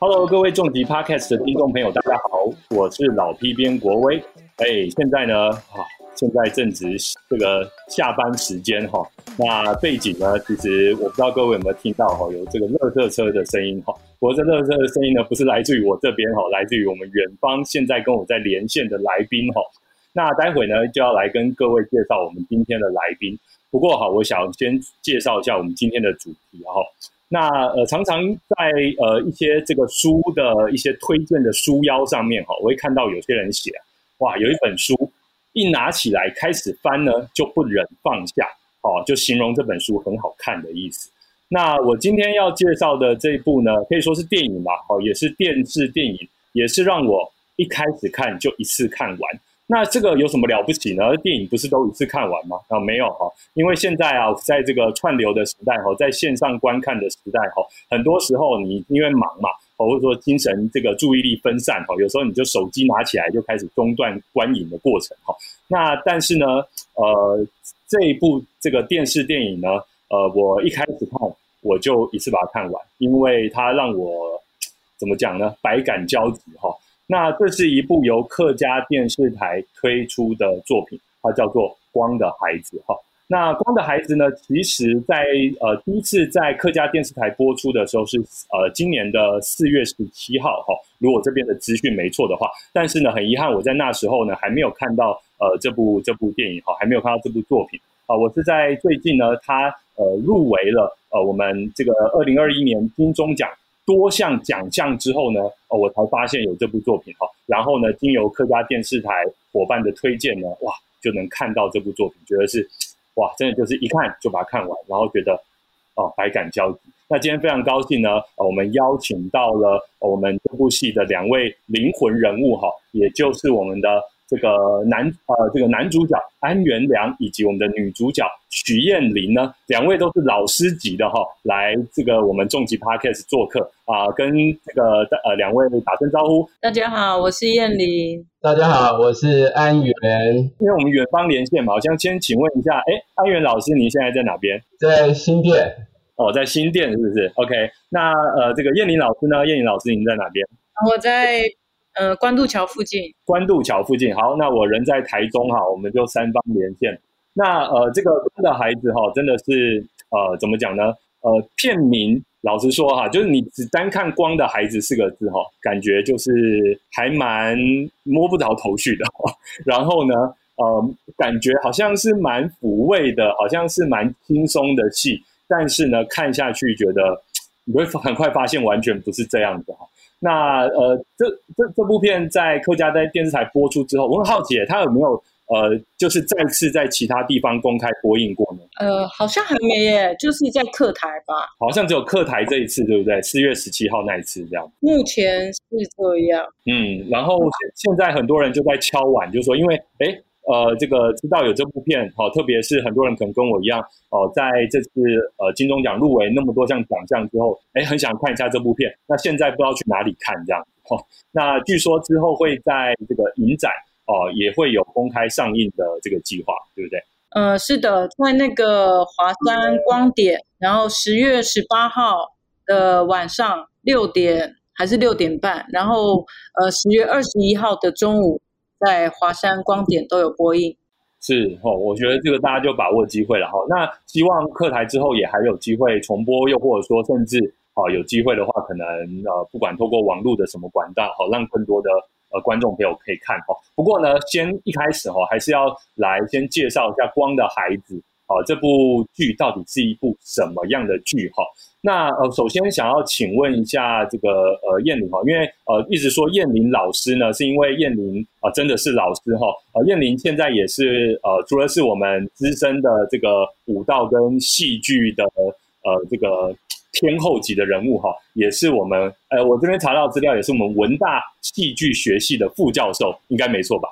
Hello，各位重疾 Podcast 的听众朋友，大家好，我是老 P 边国威。哎，现在呢，啊，现在正值这个下班时间哈。那背景呢，其实我不知道各位有没有听到哈，有这个乐色车的声音哈。我这乐色的声音呢，不是来自于我这边哈，来自于我们远方现在跟我在连线的来宾哈。那待会呢，就要来跟各位介绍我们今天的来宾。不过哈，我想先介绍一下我们今天的主题哈。那呃，常常在呃一些这个书的一些推荐的书腰上面哈，我会看到有些人写，哇，有一本书一拿起来开始翻呢，就不忍放下，哦，就形容这本书很好看的意思。那我今天要介绍的这一部呢，可以说是电影吧，哦，也是电视电影，也是让我一开始看就一次看完。那这个有什么了不起呢？电影不是都一次看完吗？啊，没有哈，因为现在啊，在这个串流的时代哈，在线上观看的时代哈，很多时候你因为忙嘛，或者说精神这个注意力分散哈，有时候你就手机拿起来就开始中断观影的过程哈。那但是呢，呃，这一部这个电视电影呢，呃，我一开始看我就一次把它看完，因为它让我怎么讲呢？百感交集哈。那这是一部由客家电视台推出的作品，它叫做《光的孩子》哈。那《光的孩子》呢，其实在呃第一次在客家电视台播出的时候是呃今年的四月十七号哈，如果这边的资讯没错的话。但是呢，很遗憾我在那时候呢还没有看到呃这部这部电影哈，还没有看到这部作品啊。我是在最近呢，它呃入围了呃我们这个二零二一年金钟奖。多项奖项之后呢，我才发现有这部作品哈。然后呢，经由客家电视台伙伴的推荐呢，哇，就能看到这部作品，觉得是哇，真的就是一看就把它看完，然后觉得哦，百感交集。那今天非常高兴呢，我们邀请到了我们这部戏的两位灵魂人物哈，也就是我们的。这个男呃，这个男主角安元良以及我们的女主角许燕玲呢，两位都是老师级的哈，来这个我们重疾 Podcast 做客啊，跟这个呃两位打声招呼。大家好，我是燕玲。大家好，我是安元。因为我们远方连线嘛，我想先请问一下，哎，安元老师，您现在在哪边？在新店。哦，在新店是不是？OK，那呃，这个燕玲老师呢？燕玲老师，您在哪边？我在。呃，关渡桥附近。关渡桥附近，好，那我人在台中哈，我们就三方连线。那呃，这个的孩子哈，真的是呃，怎么讲呢？呃，片名老实说哈，就是你只单看“光的孩子”四个字哈，感觉就是还蛮摸不着头绪的。然后呢，呃，感觉好像是蛮抚慰的，好像是蛮轻松的戏，但是呢，看下去觉得 你会很快发现，完全不是这样子哈。那呃，这这这部片在客家在电视台播出之后，我很好奇，它有没有呃，就是再次在其他地方公开播映过呢？呃，好像还没耶，就是在客台吧。好像只有客台这一次，对不对？四月十七号那一次这样。目前是这样。嗯，然后现在很多人就在敲碗，就说因为哎。呃，这个知道有这部片，好，特别是很多人可能跟我一样，哦，在这次呃金钟奖入围那么多项奖项之后，哎，很想看一下这部片。那现在不知道去哪里看这样，哦，那据说之后会在这个影展哦，也会有公开上映的这个计划，对不对？呃，是的，在那个华山光点，然后十月十八号的晚上六点还是六点半，然后呃十月二十一号的中午。在华山光点都有播映，是哦，我觉得这个大家就把握机会了哈。那希望课台之后也还有机会重播，又或者说甚至啊有机会的话，可能呃不管透过网络的什么管道，好让更多的呃观众朋友可以看哦。不过呢，先一开始哦，还是要来先介绍一下《光的孩子》啊这部剧到底是一部什么样的剧哈。那呃，首先想要请问一下这个呃燕玲哈，因为呃一直说燕玲老师呢，是因为燕玲啊真的是老师哈。呃，燕玲现在也是呃，除了是我们资深的这个舞蹈跟戏剧的呃这个天后级的人物哈，也是我们呃我这边查到资料，也是我们文大戏剧学系的副教授，应该没错吧？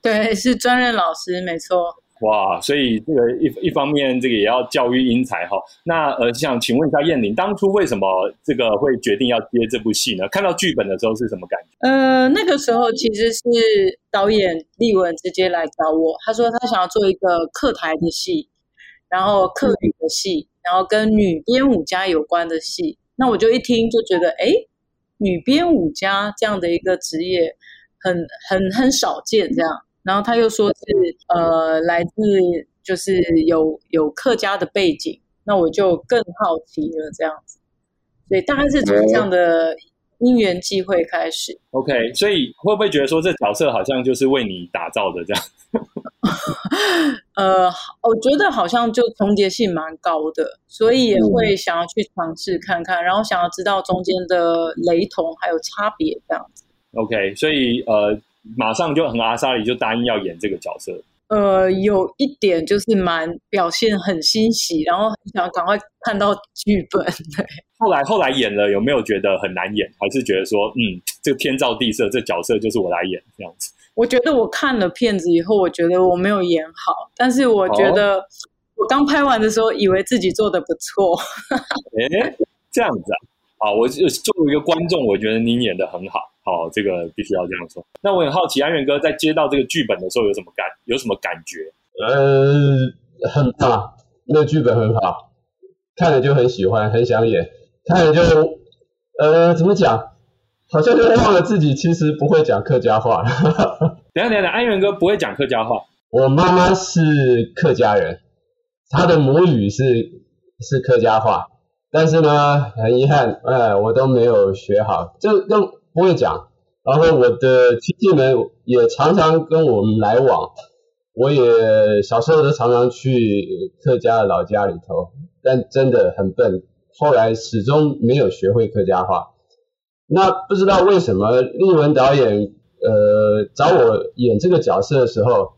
对，是专任老师，没错。哇，所以这个一一方面，这个也要教育英才哈。那呃，想请问一下燕玲，当初为什么这个会决定要接这部戏呢？看到剧本的时候是什么感觉？呃，那个时候其实是导演立文直接来找我，他说他想要做一个客台的戏，然后客语的戏，然后跟女编舞家有关的戏。那我就一听就觉得，哎，女编舞家这样的一个职业很很很少见，这样。然后他又说是呃来自就是有有客家的背景，那我就更好奇了，这样子。所以大概是从这样的。因缘际会开始，OK，所以会不会觉得说这角色好像就是为你打造的这样？呃，我觉得好像就重叠性蛮高的，所以也会想要去尝试看看，然后想要知道中间的雷同还有差别这样子。OK，所以呃，马上就很阿莎里就答应要演这个角色。呃，有一点就是蛮表现很欣喜，然后很想赶快看到剧本。对，后来后来演了，有没有觉得很难演？还是觉得说，嗯，这个天造地设，这角色就是我来演这样子？我觉得我看了片子以后，我觉得我没有演好，但是我觉得我刚拍完的时候，以为自己做的不错。哎，这样子啊。啊，我就作为一个观众，我觉得您演的很好，好，这个必须要这样说。那我很好奇，安源哥在接到这个剧本的时候有什么感，有什么感觉？呃，很棒，那个剧本很好，看了就很喜欢，很想演，看了就，呃，怎么讲？好像就忘了自己其实不会讲客家话。等下等下，安源哥不会讲客家话。我妈妈是客家人，她的母语是是客家话。但是呢，很遗憾，哎，我都没有学好，就都不会讲。然后我的亲戚们也常常跟我们来往，我也小时候都常常去客家的老家里头，但真的很笨，后来始终没有学会客家话。那不知道为什么，立文导演呃找我演这个角色的时候，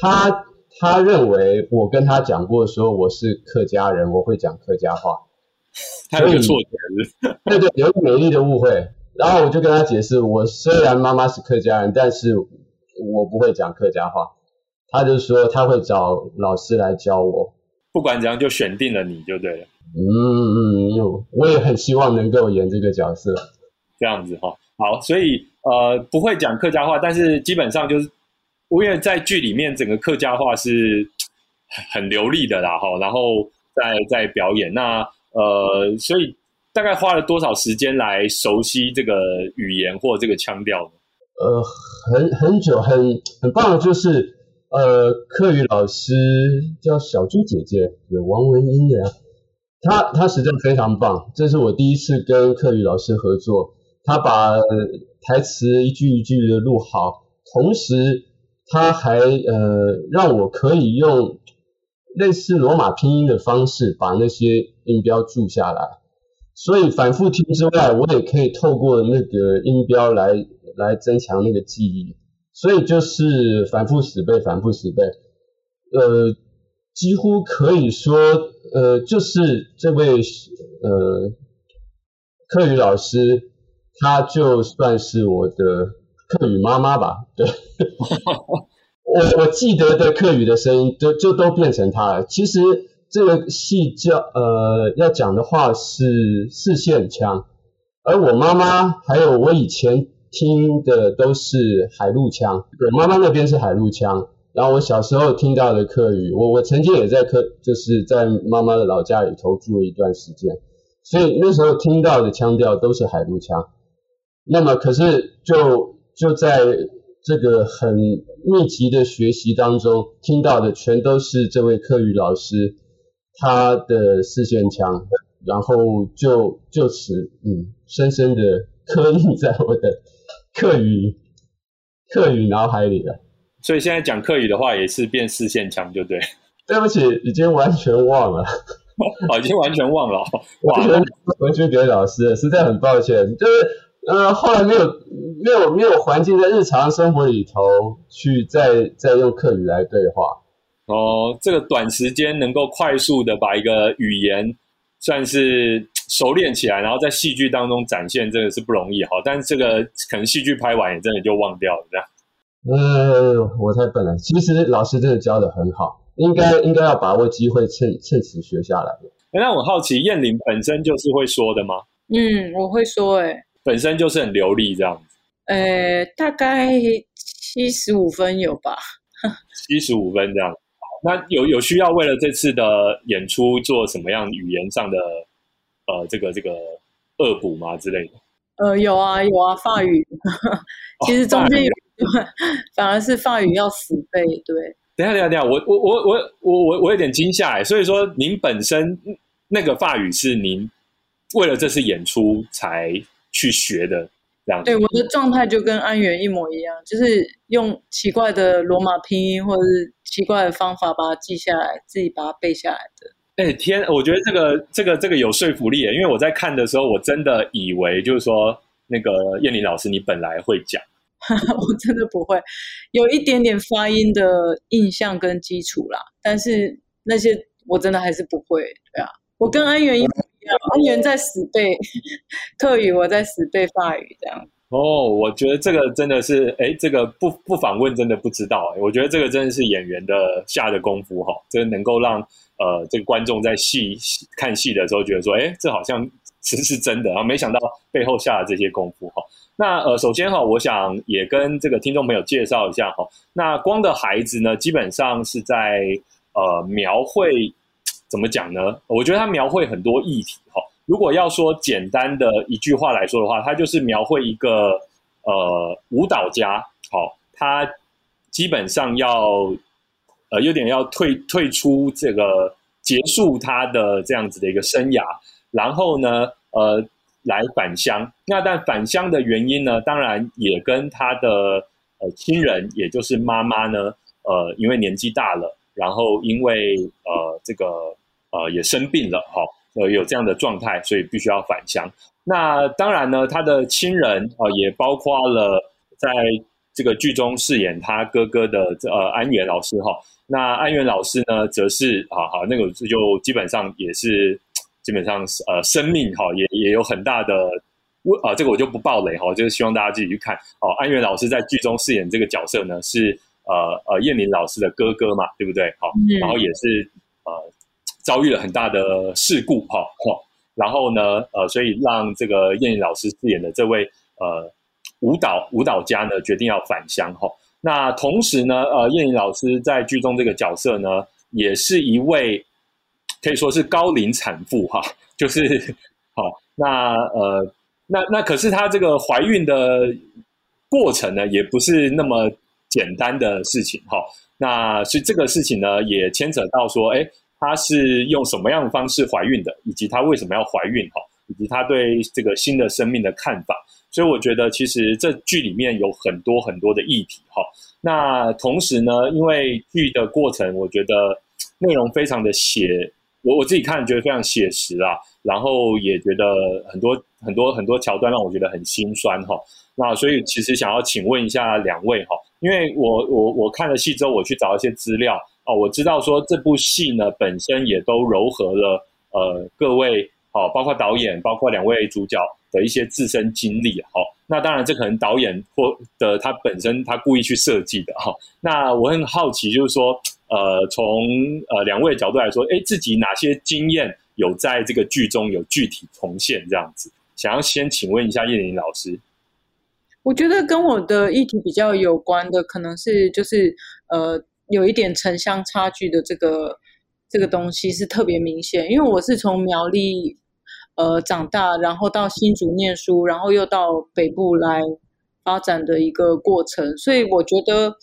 他他认为我跟他讲过说我是客家人，我会讲客家话。他有错觉，对对，有一个美丽的误会。然后我就跟他解释，我虽然妈妈是客家人，但是我不会讲客家话。他就说他会找老师来教我。不管怎样，就选定了你就对了。嗯嗯，我也很希望能够演这个角色。这样子哈，好，所以呃不会讲客家话，但是基本上就是，因为在剧里面整个客家话是很流利的啦哈，然后在在表演那。呃，所以大概花了多少时间来熟悉这个语言或这个腔调呢？呃，很很久，很很棒的就是，呃，课语老师叫小朱姐姐，有王文英的，她她实在非常棒，这是我第一次跟课语老师合作，她把呃台词一句一句的录好，同时她还呃让我可以用。类似罗马拼音的方式，把那些音标注下来，所以反复听之外，我也可以透过那个音标来来增强那个记忆，所以就是反复死背，反复死背，呃，几乎可以说，呃，就是这位呃课语老师，他就算是我的课语妈妈吧，对。我我记得的课语的声音，都就都变成他了。其实这个戏叫呃要讲的话是四线腔，而我妈妈还有我以前听的都是海陆腔。我妈妈那边是海陆腔，然后我小时候听到的客语，我我曾经也在客就是在妈妈的老家里头住了一段时间，所以那时候听到的腔调都是海陆腔。那么可是就就在。这个很密集的学习当中，听到的全都是这位课语老师他的四线腔，然后就就此嗯，深深的刻印在我的课语课语脑海里了。所以现在讲课语的话，也是变四线腔，就对。对不起，已经完全忘了，哦，已经完全忘了，完全回去给老师，实在很抱歉，就是。呃，后来没有没有没有环境在日常生活里头去再再用客语来对话。哦，这个短时间能够快速的把一个语言算是熟练起来，然后在戏剧当中展现，真的是不容易哈。但是这个可能戏剧拍完也真的就忘掉了这样。呃，我太笨了。其实老师真的教的很好，应该应该要把握机会，趁趁此学下来。那我好奇，燕玲本身就是会说的吗？嗯，我会说，哎。本身就是很流利这样子，呃，大概七十五分有吧？七十五分这样，那有有需要为了这次的演出做什么样语言上的呃这个这个恶补吗之类的？呃，有啊有啊，法语，其实中间有一段反而是法语要死背，对。等下等下等下，我我我我我我我有点惊吓哎，所以说您本身那个法语是您为了这次演出才去学的，这样对我的状态就跟安源一模一样，就是用奇怪的罗马拼音或者是奇怪的方法把它记下来，自己把它背下来的。哎天，我觉得这个这个这个有说服力，因为我在看的时候，我真的以为就是说那个燕玲老师你本来会讲。我真的不会，有一点点发音的印象跟基础啦，但是那些我真的还是不会。对啊，我跟安源一样，安源在死背特语，我在死背法语，这样。哦，我觉得这个真的是，哎，这个不不访问真的不知道。哎，我觉得这个真的是演员的下的功夫哈，这能够让呃这个观众在戏看戏的时候觉得说，哎，这好像其实是真的啊，没想到背后下的这些功夫哈。那呃，首先哈，我想也跟这个听众朋友介绍一下哈。那光的孩子呢，基本上是在呃描绘怎么讲呢？我觉得他描绘很多议题哈。如果要说简单的一句话来说的话，他就是描绘一个呃舞蹈家，好，他基本上要呃有点要退退出这个结束他的这样子的一个生涯，然后呢，呃。来返乡，那但返乡的原因呢？当然也跟他的呃亲人，也就是妈妈呢，呃，因为年纪大了，然后因为呃这个呃也生病了，哈，呃有这样的状态，所以必须要返乡。那当然呢，他的亲人啊，也包括了在这个剧中饰演他哥哥的呃安源老师哈。那安源老师呢，则是啊好那个就基本上也是。基本上是呃，生命哈也也有很大的我啊，这个我就不爆雷哈，就是希望大家自己去看哦。安源老师在剧中饰演这个角色呢，是呃呃燕玲老师的哥哥嘛，对不对？好，然后也是呃遭遇了很大的事故哈，然后呢呃，所以让这个燕玲老师饰演的这位呃舞蹈舞蹈家呢，决定要返乡哈。那同时呢，呃，燕玲老师在剧中这个角色呢，也是一位。可以说是高龄产妇哈，就是好那呃那那可是她这个怀孕的过程呢，也不是那么简单的事情哈。那所以这个事情呢，也牵扯到说，哎，她是用什么样的方式怀孕的，以及她为什么要怀孕哈，以及她对这个新的生命的看法。所以我觉得，其实这剧里面有很多很多的议题哈。那同时呢，因为剧的过程，我觉得内容非常的写。我我自己看觉得非常写实啊，然后也觉得很多很多很多桥段让我觉得很心酸哈。那所以其实想要请问一下两位哈，因为我我我看了戏之后，我去找一些资料哦，我知道说这部戏呢本身也都糅合了呃各位好，包括导演，包括两位主角的一些自身经历哈。那当然这可能导演或的他本身他故意去设计的哈。那我很好奇就是说。呃，从呃两位角度来说，哎，自己哪些经验有在这个剧中有具体重现这样子？想要先请问一下叶玲老师。我觉得跟我的议题比较有关的，可能是就是呃有一点城乡差距的这个这个东西是特别明显，因为我是从苗栗呃长大，然后到新竹念书，然后又到北部来发展的一个过程，所以我觉得。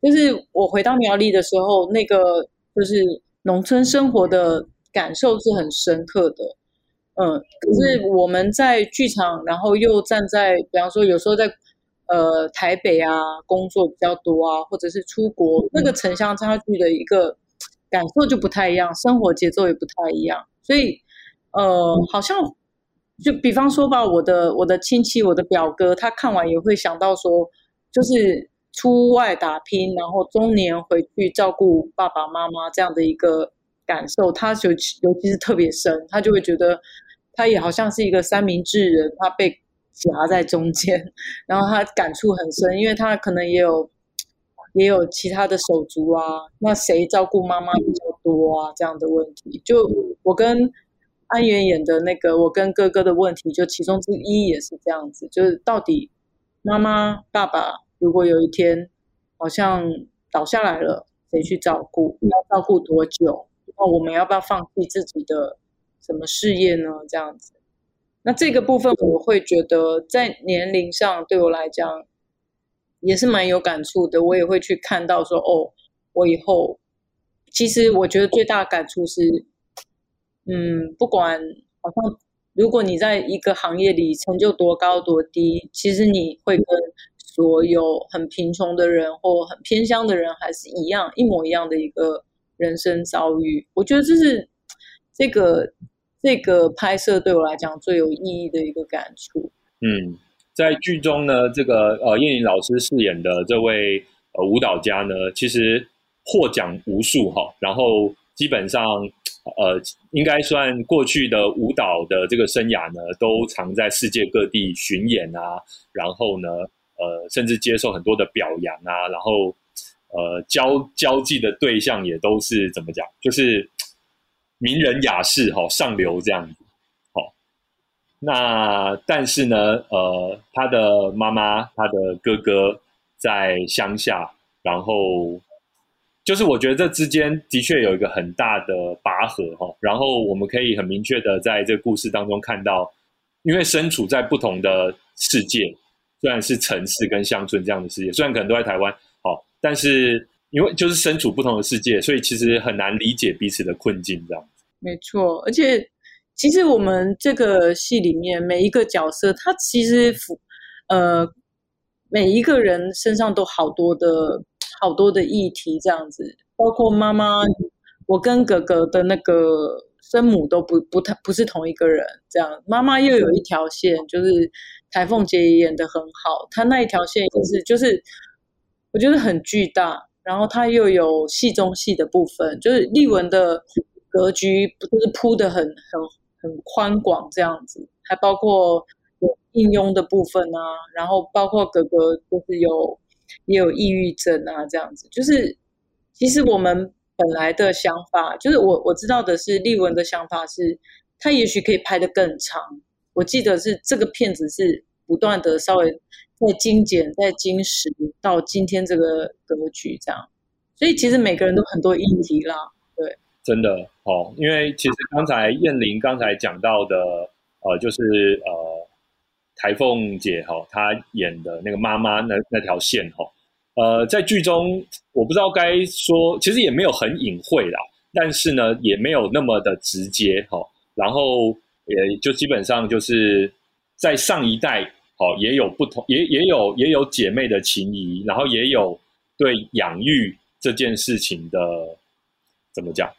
就是我回到苗栗的时候，那个就是农村生活的感受是很深刻的，嗯。可是我们在剧场，然后又站在，比方说有时候在呃台北啊工作比较多啊，或者是出国，那个城乡差距的一个感受就不太一样，生活节奏也不太一样。所以呃，好像就比方说吧，我的我的亲戚，我的表哥，他看完也会想到说，就是。出外打拼，然后中年回去照顾爸爸妈妈这样的一个感受，他尤其尤其是特别深，他就会觉得他也好像是一个三明治人，他被夹在中间，然后他感触很深，因为他可能也有也有其他的手足啊，那谁照顾妈妈比较多啊？这样的问题，就我跟安源演的那个我跟哥哥的问题，就其中之一也是这样子，就是到底妈妈爸爸。如果有一天好像倒下来了，谁去照顾，要照顾多久？那我们要不要放弃自己的什么事业呢？这样子，那这个部分我会觉得在年龄上对我来讲也是蛮有感触的。我也会去看到说，哦，我以后其实我觉得最大的感触是，嗯，不管好像如果你在一个行业里成就多高多低，其实你会跟所有很贫穷的人或很偏乡的人还是一样一模一样的一个。人生遭遇，我觉得这是这个这个拍摄对我来讲最有意义的一个感触。嗯，在剧中呢，这个呃叶玲老师饰演的这位呃舞蹈家呢，其实获奖无数哈，然后基本上呃应该算过去的舞蹈的这个生涯呢，都常在世界各地巡演啊，然后呢呃甚至接受很多的表扬啊，然后。呃，交交际的对象也都是怎么讲？就是名人雅士哈，上流这样子。好，那但是呢，呃，他的妈妈、他的哥哥在乡下，然后就是我觉得这之间的确有一个很大的拔河哈。然后我们可以很明确的在这个故事当中看到，因为身处在不同的世界，虽然是城市跟乡村这样的世界，虽然可能都在台湾。好但是因为就是身处不同的世界，所以其实很难理解彼此的困境，这样。没错，而且其实我们这个戏里面每一个角色，他其实呃每一个人身上都好多的好多的议题，这样子。包括妈妈，我跟哥哥的那个生母都不不太不是同一个人，这样。妈妈又有一条线，就是台凤姐演的很好，她那一条线也是就是。我觉得很巨大，然后它又有戏中戏的部分，就是丽文的格局不就是铺的很很很宽广这样子，还包括有应用的部分啊，然后包括哥哥就是有也有抑郁症啊这样子，就是其实我们本来的想法，就是我我知道的是丽文的想法是，他也许可以拍得更长，我记得是这个片子是不断的稍微。在精简，在精实到今天这个格局这样，所以其实每个人都很多议题啦，对，真的哦，因为其实刚才燕玲刚才讲到的，呃，就是呃，台凤姐哈，她演的那个妈妈那那条线哈，呃，在剧中我不知道该说，其实也没有很隐晦啦，但是呢，也没有那么的直接哈，然后也就基本上就是在上一代。哦，也有不同，也也有也有姐妹的情谊，然后也有对养育这件事情的怎么讲？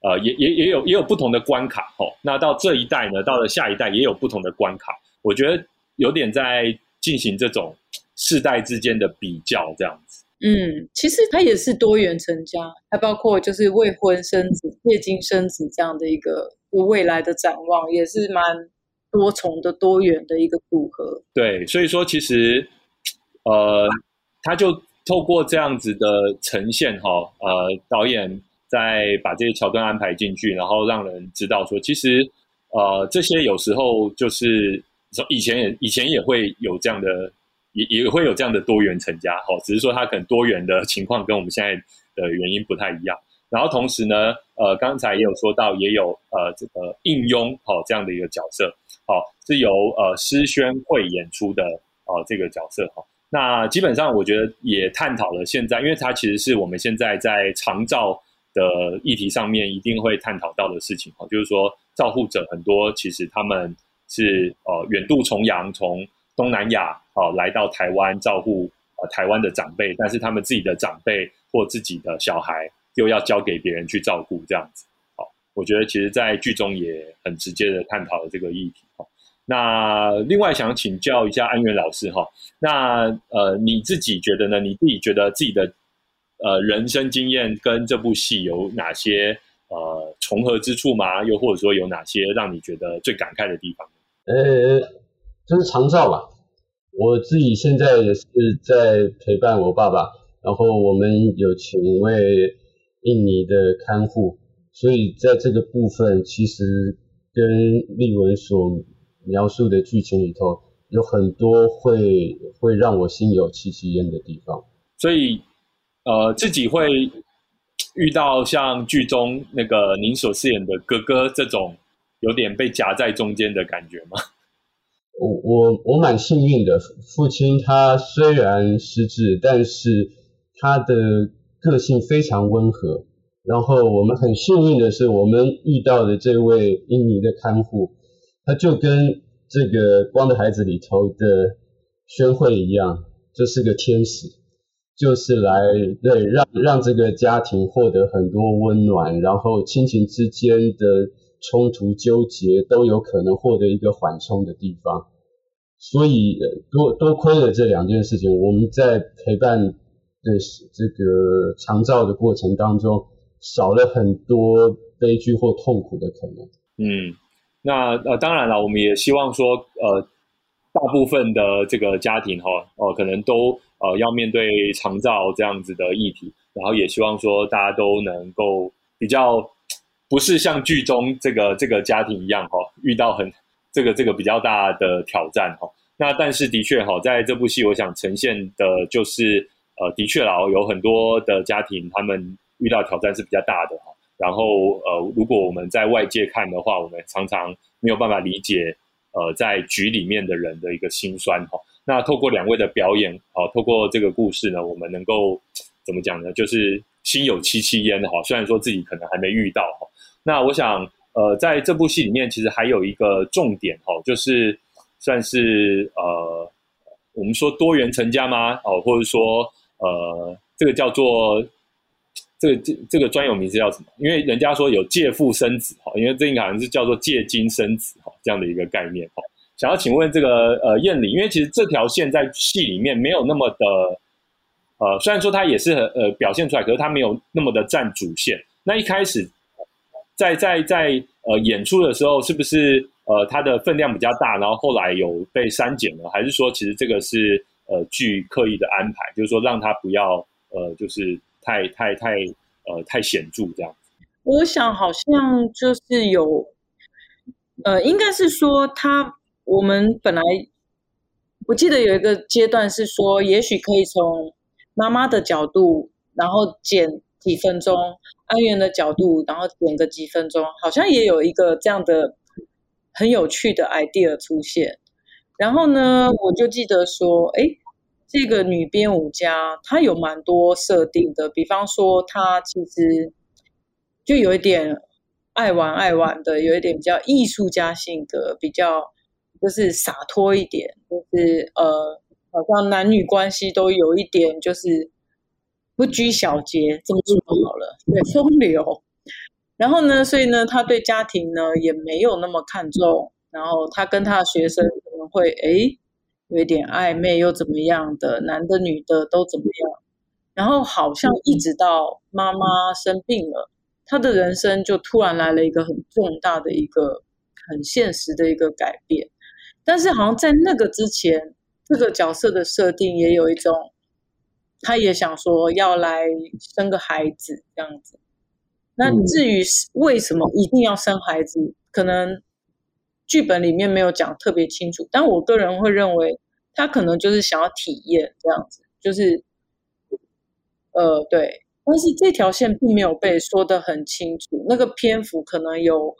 呃，也也也有也有不同的关卡。哦，那到这一代呢，到了下一代也有不同的关卡。我觉得有点在进行这种世代之间的比较，这样子。嗯，其实它也是多元成家，还包括就是未婚生子、借精生子这样的一个未来的展望，也是蛮。多重的多元的一个组合，对，所以说其实，呃，他就透过这样子的呈现哈，呃，导演在把这些桥段安排进去，然后让人知道说，其实，呃，这些有时候就是以前也以前也会有这样的，也也会有这样的多元成家哈，只是说他可能多元的 情况跟我们现在的原因不太一样。然后同时呢，呃，刚才也有说到，也有呃这个应庸哈这样的一个角色。好，是由呃施宣会演出的呃这个角色哈。那基本上我觉得也探讨了现在，因为它其实是我们现在在长照的议题上面一定会探讨到的事情哈。就是说，照护者很多其实他们是呃远渡重洋从东南亚哦来到台湾照顾呃台湾的长辈，但是他们自己的长辈或自己的小孩又要交给别人去照顾这样子。我觉得其实，在剧中也很直接的探讨了这个议题。那另外想请教一下安源老师哈，那呃你自己觉得呢？你自己觉得自己的呃人生经验跟这部戏有哪些呃重合之处吗？又或者说有哪些让你觉得最感慨的地方？呃，就是长照吧。我自己现在也是在陪伴我爸爸，然后我们有请一位印尼的看护。所以在这个部分，其实跟丽文所描述的剧情里头，有很多会会让我心有戚戚焉的地方。所以，呃，自己会遇到像剧中那个您所饰演的哥哥这种有点被夹在中间的感觉吗？我我我蛮幸运的，父亲他虽然失智，但是他的个性非常温和。然后我们很幸运的是，我们遇到的这位印尼的看护，他就跟这个《光的孩子》里头的宣慧一样，就是个天使，就是来对让让这个家庭获得很多温暖，然后亲情之间的。冲突纠结都有可能获得一个缓冲的地方，所以多多亏了这两件事情，我们在陪伴的这个长照的过程当中，少了很多悲剧或痛苦的可能。嗯，那呃，当然了，我们也希望说，呃，大部分的这个家庭哈，哦，可能都呃要面对长照这样子的议题，然后也希望说大家都能够比较。不是像剧中这个这个家庭一样哈，遇到很这个这个比较大的挑战哈。那但是的确哈，在这部戏我想呈现的就是呃，的确啦，有很多的家庭他们遇到挑战是比较大的哈。然后呃，如果我们在外界看的话，我们常常没有办法理解呃，在局里面的人的一个心酸哈。那透过两位的表演哦，透过这个故事呢，我们能够怎么讲呢？就是心有戚戚焉哈。虽然说自己可能还没遇到哈。那我想，呃，在这部戏里面，其实还有一个重点哦，就是算是呃，我们说多元成家吗？哦，或者说呃，这个叫做这个这这个专有名字叫什么？因为人家说有借腹生子哈，因为这个好像是叫做借精生子哈，这样的一个概念哈。想要请问这个呃燕玲，因为其实这条线在戏里面没有那么的呃，虽然说它也是很呃表现出来，可是它没有那么的占主线。那一开始。在在在呃演出的时候，是不是呃它的分量比较大，然后后来有被删减了，还是说其实这个是呃剧刻意的安排，就是说让它不要呃就是太太太呃太显著这样？我想好像就是有，呃，应该是说他我们本来我记得有一个阶段是说，也许可以从妈妈的角度，然后剪。几分钟，安源的角度，然后减个几分钟，好像也有一个这样的很有趣的 idea 出现。然后呢，我就记得说，哎，这个女编舞家她有蛮多设定的，比方说她其实就有一点爱玩爱玩的，有一点比较艺术家性格，比较就是洒脱一点，就是呃，好像男女关系都有一点就是。不拘小节，这么说好了，对风流。然后呢，所以呢，他对家庭呢也没有那么看重。然后他跟他的学生可能会哎有一点暧昧又怎么样的，男的女的都怎么样。然后好像一直到妈妈生病了，他的人生就突然来了一个很重大的一个很现实的一个改变。但是好像在那个之前，这个角色的设定也有一种。他也想说要来生个孩子这样子，那至于为什么一定要生孩子，可能剧本里面没有讲特别清楚。但我个人会认为，他可能就是想要体验这样子，就是呃对。但是这条线并没有被说的很清楚，那个篇幅可能有，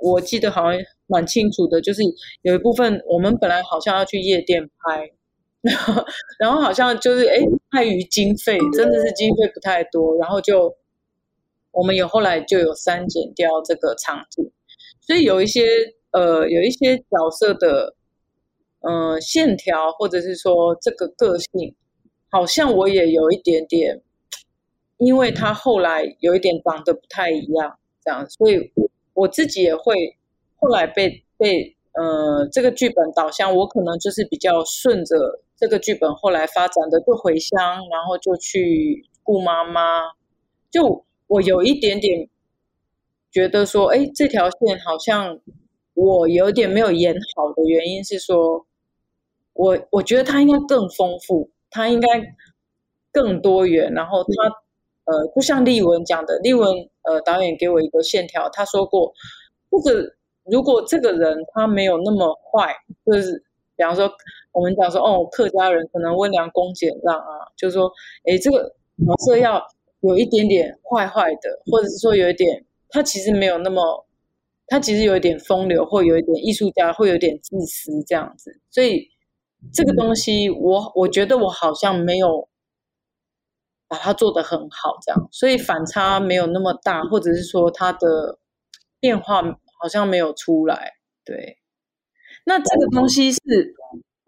我记得好像蛮清楚的，就是有一部分我们本来好像要去夜店拍。然后好像就是哎，碍于经费，真的是经费不太多，然后就我们有后来就有删减掉这个场景，所以有一些呃有一些角色的呃线条，或者是说这个个性，好像我也有一点点，因为他后来有一点长得不太一样，这样，所以我自己也会后来被被呃这个剧本导向，我可能就是比较顺着。这个剧本后来发展的就回乡，然后就去顾妈妈。就我有一点点觉得说，哎，这条线好像我有点没有演好的原因是说，我我觉得他应该更丰富，他应该更多元。然后他呃，就像丽文讲的，丽文呃导演给我一个线条，他说过，或者如果这个人他没有那么坏，就是比方说。我们讲说，哦，客家人可能温良恭俭让啊，就是说，哎，这个角色要有一点点坏坏的，或者是说有一点，他其实没有那么，他其实有一点风流，或有一点艺术家，会有点自私这样子。所以这个东西，我我觉得我好像没有把它做得很好，这样，所以反差没有那么大，或者是说它的变化好像没有出来。对，那这个东西是。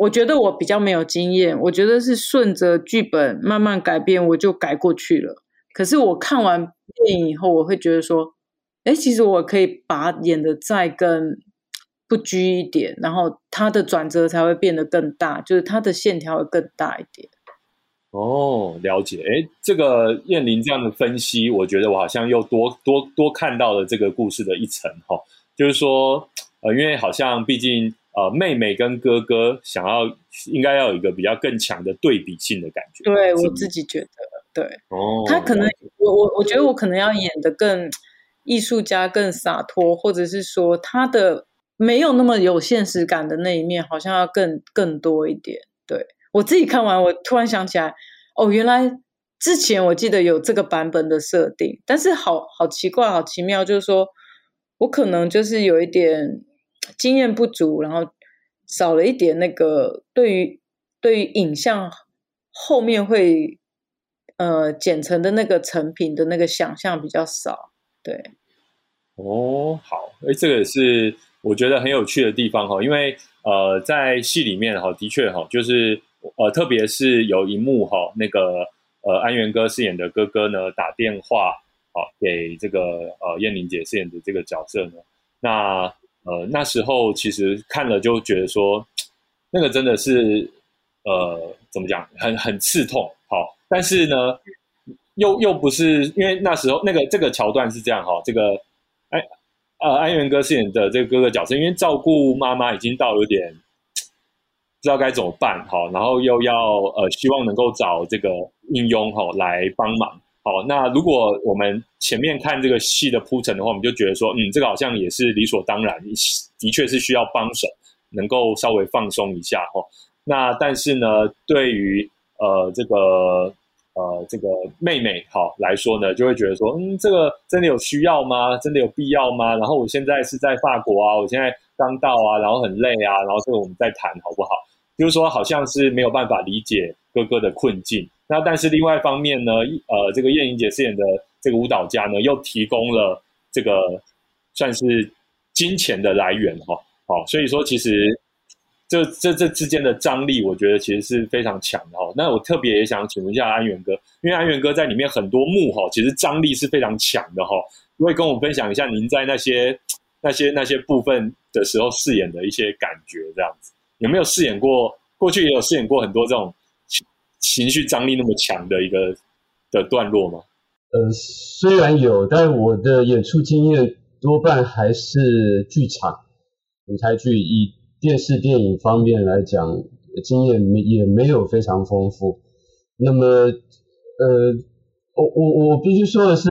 我觉得我比较没有经验，我觉得是顺着剧本慢慢改变，我就改过去了。可是我看完电影以后，我会觉得说，哎，其实我可以把演的再更不拘一点，然后它的转折才会变得更大，就是它的线条会更大一点。哦，了解。哎，这个燕玲这样的分析，我觉得我好像又多多多看到了这个故事的一层哈。就是说，呃，因为好像毕竟。呃，妹妹跟哥哥想要应该要有一个比较更强的对比性的感觉。对我自己觉得，对，哦，他可能我我我觉得我可能要演的更艺术家、更洒脱，或者是说他的没有那么有现实感的那一面，好像要更更多一点。对我自己看完，我突然想起来，哦，原来之前我记得有这个版本的设定，但是好好奇怪、好奇妙，就是说我可能就是有一点。经验不足，然后少了一点那个对于对于影像后面会呃剪成的那个成品的那个想象比较少，对。哦，好，哎，这个也是我觉得很有趣的地方哈，因为呃在戏里面哈，的确哈，就是呃特别是有一幕哈，那个呃安元哥饰演的哥哥呢打电话好给这个呃燕玲姐饰演的这个角色呢，那。呃，那时候其实看了就觉得说，那个真的是呃，怎么讲，很很刺痛。好，但是呢，又又不是因为那时候那个这个桥段是这样哈，这个哎呃安源哥饰演的这个哥哥角色，因为照顾妈妈已经到有点不知道该怎么办哈，然后又要呃希望能够找这个应佣哈来帮忙。好，那如果我们前面看这个戏的铺陈的话，我们就觉得说，嗯，这个好像也是理所当然，的确是需要帮手，能够稍微放松一下哈。那但是呢，对于呃这个呃这个妹妹好来说呢，就会觉得说，嗯，这个真的有需要吗？真的有必要吗？然后我现在是在法国啊，我现在刚到啊，然后很累啊，然后这个我们再谈好不好？就是说，好像是没有办法理解哥哥的困境。那但是另外一方面呢，呃，这个叶莹姐饰演的这个舞蹈家呢，又提供了这个算是金钱的来源哈，好，所以说其实这这这之间的张力，我觉得其实是非常强的哈。那我特别也想请问一下安源哥，因为安源哥在里面很多幕哈，其实张力是非常强的哈，可以跟我分享一下您在那些那些那些部分的时候饰演的一些感觉，这样子有没有饰演过？过去也有饰演过很多这种。情绪张力那么强的一个的段落吗？呃，虽然有，但我的演出经验多半还是剧场舞台剧。以电视电影方面来讲，经验没也没有非常丰富。那么，呃，我我我必须说的是，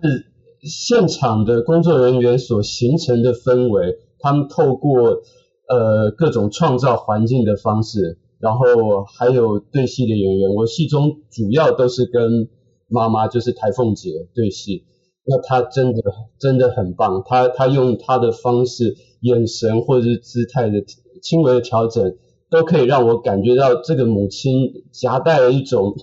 现场的工作人员所形成的氛围，他们透过呃各种创造环境的方式。然后还有对戏的演员，我戏中主要都是跟妈妈，就是台凤姐对戏。那她真的真的很棒，她她用她的方式、眼神或者是姿态的轻微的调整，都可以让我感觉到这个母亲夹带了一种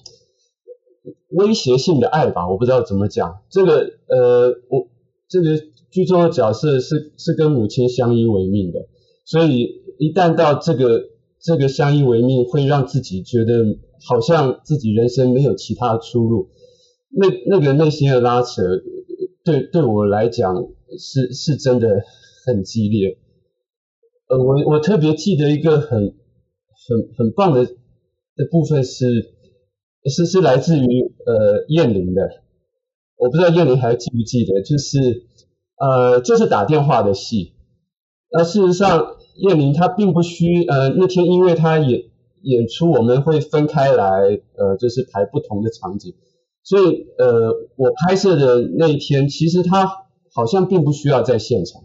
威胁性的爱吧。我不知道怎么讲，这个呃，我这个剧中的角色是是跟母亲相依为命的，所以一旦到这个。这个相依为命会让自己觉得好像自己人生没有其他出路，那那个内心的拉扯，对对我来讲是是真的很激烈。呃，我我特别记得一个很很很棒的的部分是是是来自于呃燕玲的，我不知道燕玲还记不记得，就是呃就是打电话的戏，那事实上。叶玲她并不需呃那天因为她演演出我们会分开来呃就是排不同的场景，所以呃我拍摄的那一天其实她好像并不需要在现场，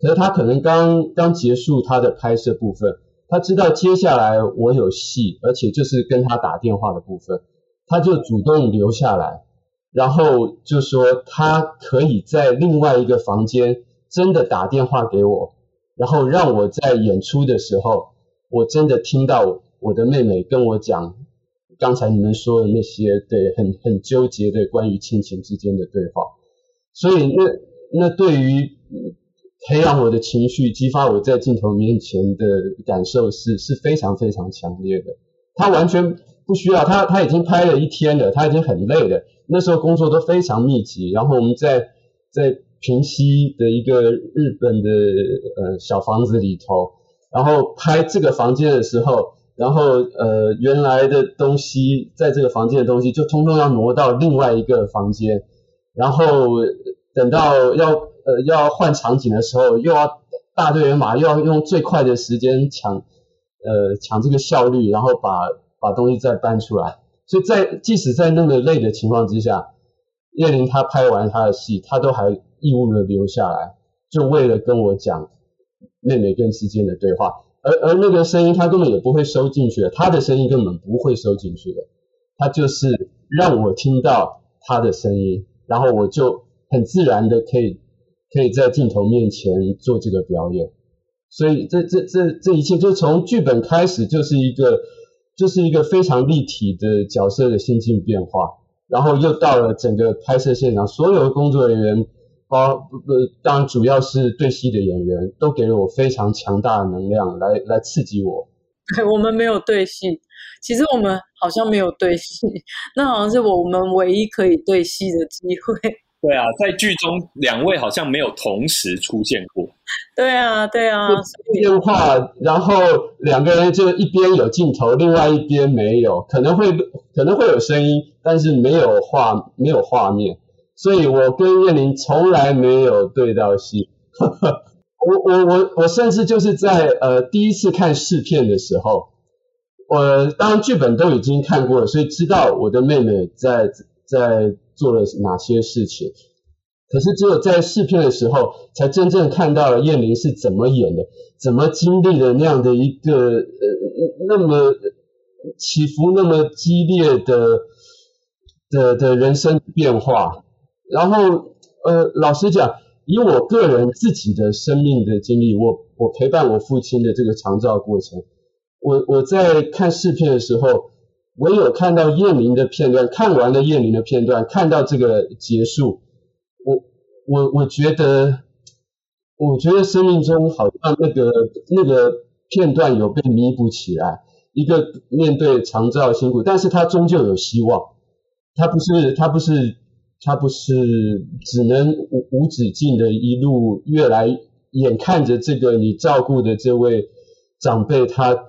可是他可能刚刚结束他的拍摄部分，他知道接下来我有戏，而且就是跟他打电话的部分，他就主动留下来，然后就说他可以在另外一个房间真的打电话给我，然后让我在演出的时候，我真的听到我的妹妹跟我讲刚才你们说的那些对很很纠结的关于亲情之间的对话，所以那那对于培养我的情绪、激发我在镜头面前的感受是是非常非常强烈的。他完全不需要，他他已经拍了一天了，他已经很累了。那时候工作都非常密集，然后我们在在平西的一个日本的呃小房子里头，然后拍这个房间的时候，然后呃原来的东西在这个房间的东西就通通要挪到另外一个房间，然后等到要呃要换场景的时候，又要大队人马又要用最快的时间抢呃抢这个效率，然后把把东西再搬出来。所以在即使在那么累的情况之下，叶玲她拍完她的戏，她都还义务的留下来，就为了跟我讲妹妹跟之间的对话。而而那个声音，他根本也不会收进去的，她的声音根本不会收进去的，他就是让我听到他的声音，然后我就很自然的可以可以在镜头面前做这个表演。所以这这这这一切，就从剧本开始就是一个。就是一个非常立体的角色的心境变化，然后又到了整个拍摄现场，所有的工作人员，包呃，当然主要是对戏的演员，都给了我非常强大的能量来来刺激我。对，我们没有对戏，其实我们好像没有对戏，那好像是我们唯一可以对戏的机会。对啊，在剧中两位好像没有同时出现过。对啊，对啊，电话，然后两个人就一边有镜头，另外一边没有，可能会可能会有声音，但是没有画没有画面，所以我跟叶玲从来没有对到戏。我我我我甚至就是在呃第一次看试片的时候，我当然剧本都已经看过了，所以知道我的妹妹在在。做了哪些事情？可是只有在试片的时候，才真正看到了燕玲是怎么演的，怎么经历了那样的一个呃那么起伏那么激烈的的的人生变化。然后呃，老实讲，以我个人自己的生命的经历，我我陪伴我父亲的这个长照过程，我我在看试片的时候。我有看到燕玲的片段，看完了燕玲的片段，看到这个结束，我我我觉得，我觉得生命中好像那个那个片段有被弥补起来。一个面对长照辛苦，但是他终究有希望。他不是他不是他不是只能无无止境的一路越来，眼看着这个你照顾的这位长辈，他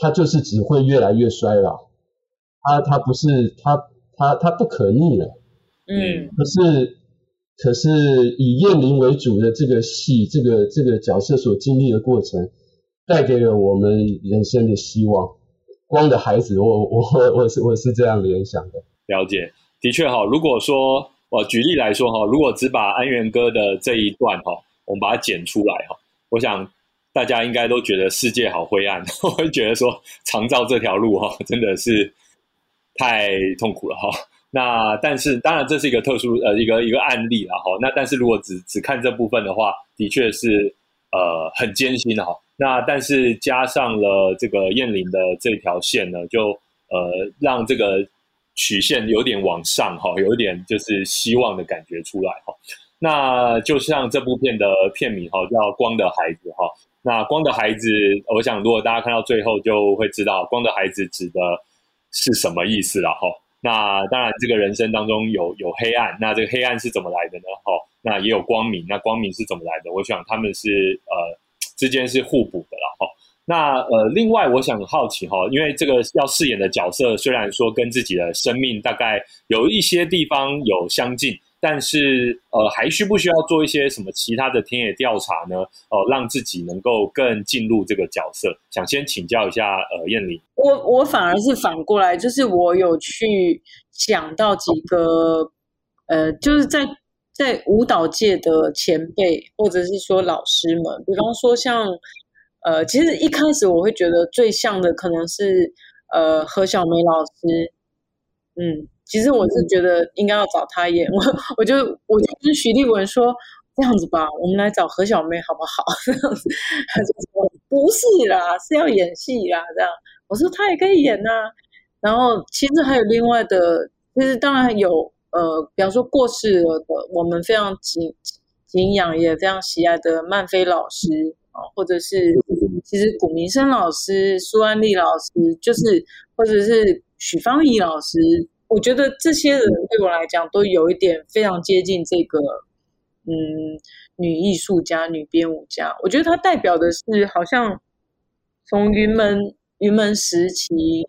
他就是只会越来越衰老。他他不是他他他不可逆了，嗯，可是可是以燕玲为主的这个戏，这个这个角色所经历的过程，带给了我们人生的希望。光的孩子，我我我是我是这样联想的。了解，的确哈。如果说我举例来说哈，如果只把安源哥的这一段哈，我们把它剪出来哈，我想大家应该都觉得世界好灰暗，我会觉得说长照这条路哈，真的是。太痛苦了哈，那但是当然这是一个特殊呃一个一个案例了哈，那但是如果只只看这部分的话，的确是呃很艰辛的哈，那但是加上了这个燕玲的这条线呢，就呃让这个曲线有点往上哈，有一点就是希望的感觉出来哈，那就像这部片的片名哈叫《光的孩子》哈，那光的孩子，我想如果大家看到最后就会知道，光的孩子指的。是什么意思了哈？那当然，这个人生当中有有黑暗，那这个黑暗是怎么来的呢？哈，那也有光明，那光明是怎么来的？我想他们是呃之间是互补的了哈。那呃，另外我想好奇哈，因为这个要饰演的角色虽然说跟自己的生命大概有一些地方有相近。但是，呃，还需不需要做一些什么其他的田野调查呢？哦，让自己能够更进入这个角色。想先请教一下，呃，燕玲。我我反而是反过来，就是我有去想到几个，呃，就是在在舞蹈界的前辈，或者是说老师们，比方说像，呃，其实一开始我会觉得最像的可能是，呃，何小梅老师，嗯。其实我是觉得应该要找他演，我我就我就跟徐立文说这样子吧，我们来找何小妹好不好？这样子，他就说不是啦，是要演戏啦，这样。我说他也可以演呐。然后其实还有另外的，其实当然有呃，比方说过世了的，我们非常敬敬仰也非常喜爱的曼菲老师啊，或者是其实古明生老师、苏安丽老师，就是或者是许芳宜老师。我觉得这些人对我来讲都有一点非常接近这个，嗯，女艺术家、女编舞家。我觉得她代表的是好像从云门云门时期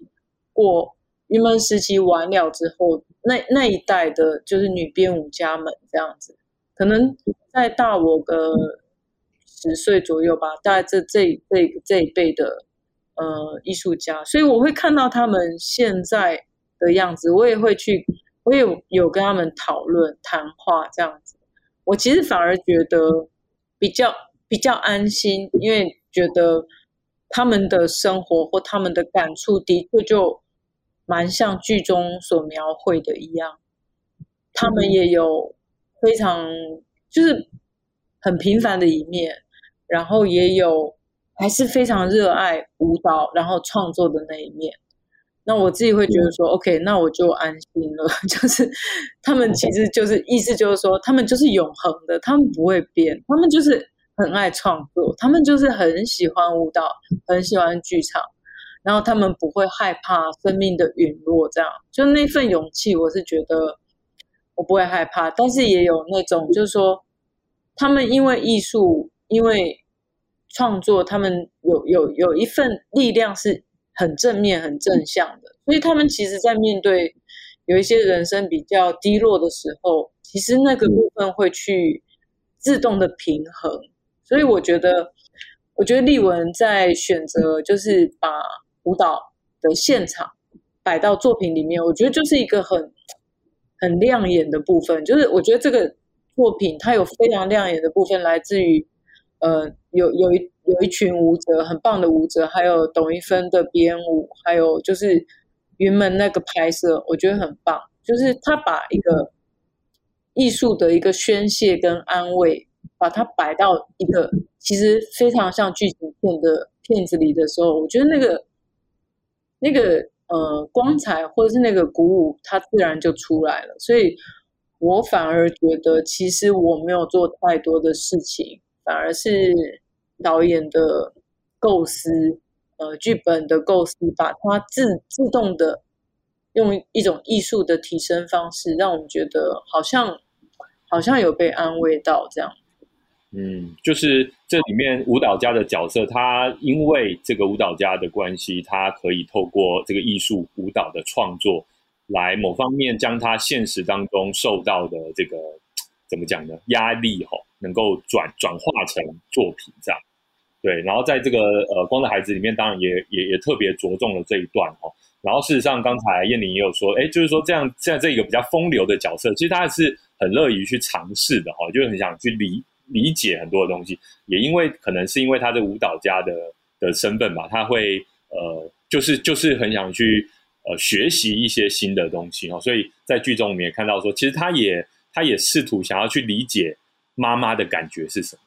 过，云门时期完了之后，那那一代的就是女编舞家们这样子，可能在大我个十岁左右吧，大概这这这这一辈的呃艺术家，所以我会看到他们现在。的样子，我也会去，我有有跟他们讨论谈话这样子。我其实反而觉得比较比较安心，因为觉得他们的生活或他们的感触的确就蛮像剧中所描绘的一样。他们也有非常就是很平凡的一面，然后也有还是非常热爱舞蹈，然后创作的那一面。那我自己会觉得说，OK，那我就安心了。就是他们其实就是意思就是说，他们就是永恒的，他们不会变，他们就是很爱创作，他们就是很喜欢舞蹈，很喜欢剧场，然后他们不会害怕生命的陨落，这样就那份勇气，我是觉得我不会害怕。但是也有那种就是说，他们因为艺术，因为创作，他们有有有一份力量是。很正面、很正向的，所以他们其实，在面对有一些人生比较低落的时候，其实那个部分会去自动的平衡。所以我觉得，我觉得丽文在选择就是把舞蹈的现场摆到作品里面，我觉得就是一个很很亮眼的部分。就是我觉得这个作品它有非常亮眼的部分，来自于呃，有有一。有一群舞者，很棒的舞者，还有董一芬的编舞，还有就是云门那个拍摄，我觉得很棒。就是他把一个艺术的一个宣泄跟安慰，把它摆到一个其实非常像剧情片的片子里的时候，我觉得那个那个呃光彩或者是那个鼓舞，它自然就出来了。所以我反而觉得，其实我没有做太多的事情，反而是。导演的构思，呃，剧本的构思，把它自自动的用一种艺术的提升方式，让我们觉得好像好像有被安慰到这样。嗯，就是这里面舞蹈家的角色，他因为这个舞蹈家的关系，他可以透过这个艺术舞蹈的创作，来某方面将他现实当中受到的这个怎么讲呢？压力哈，能够转转化成作品这样。对，然后在这个呃《光的孩子》里面，当然也也也特别着重了这一段哈。然后事实上，刚才燕玲也有说，哎，就是说这样现在这个比较风流的角色，其实他是很乐于去尝试的哈，就是很想去理理解很多的东西。也因为可能是因为他的舞蹈家的的身份吧，他会呃，就是就是很想去呃学习一些新的东西哈。所以在剧中我们也看到说，其实他也他也试图想要去理解妈妈的感觉是什么。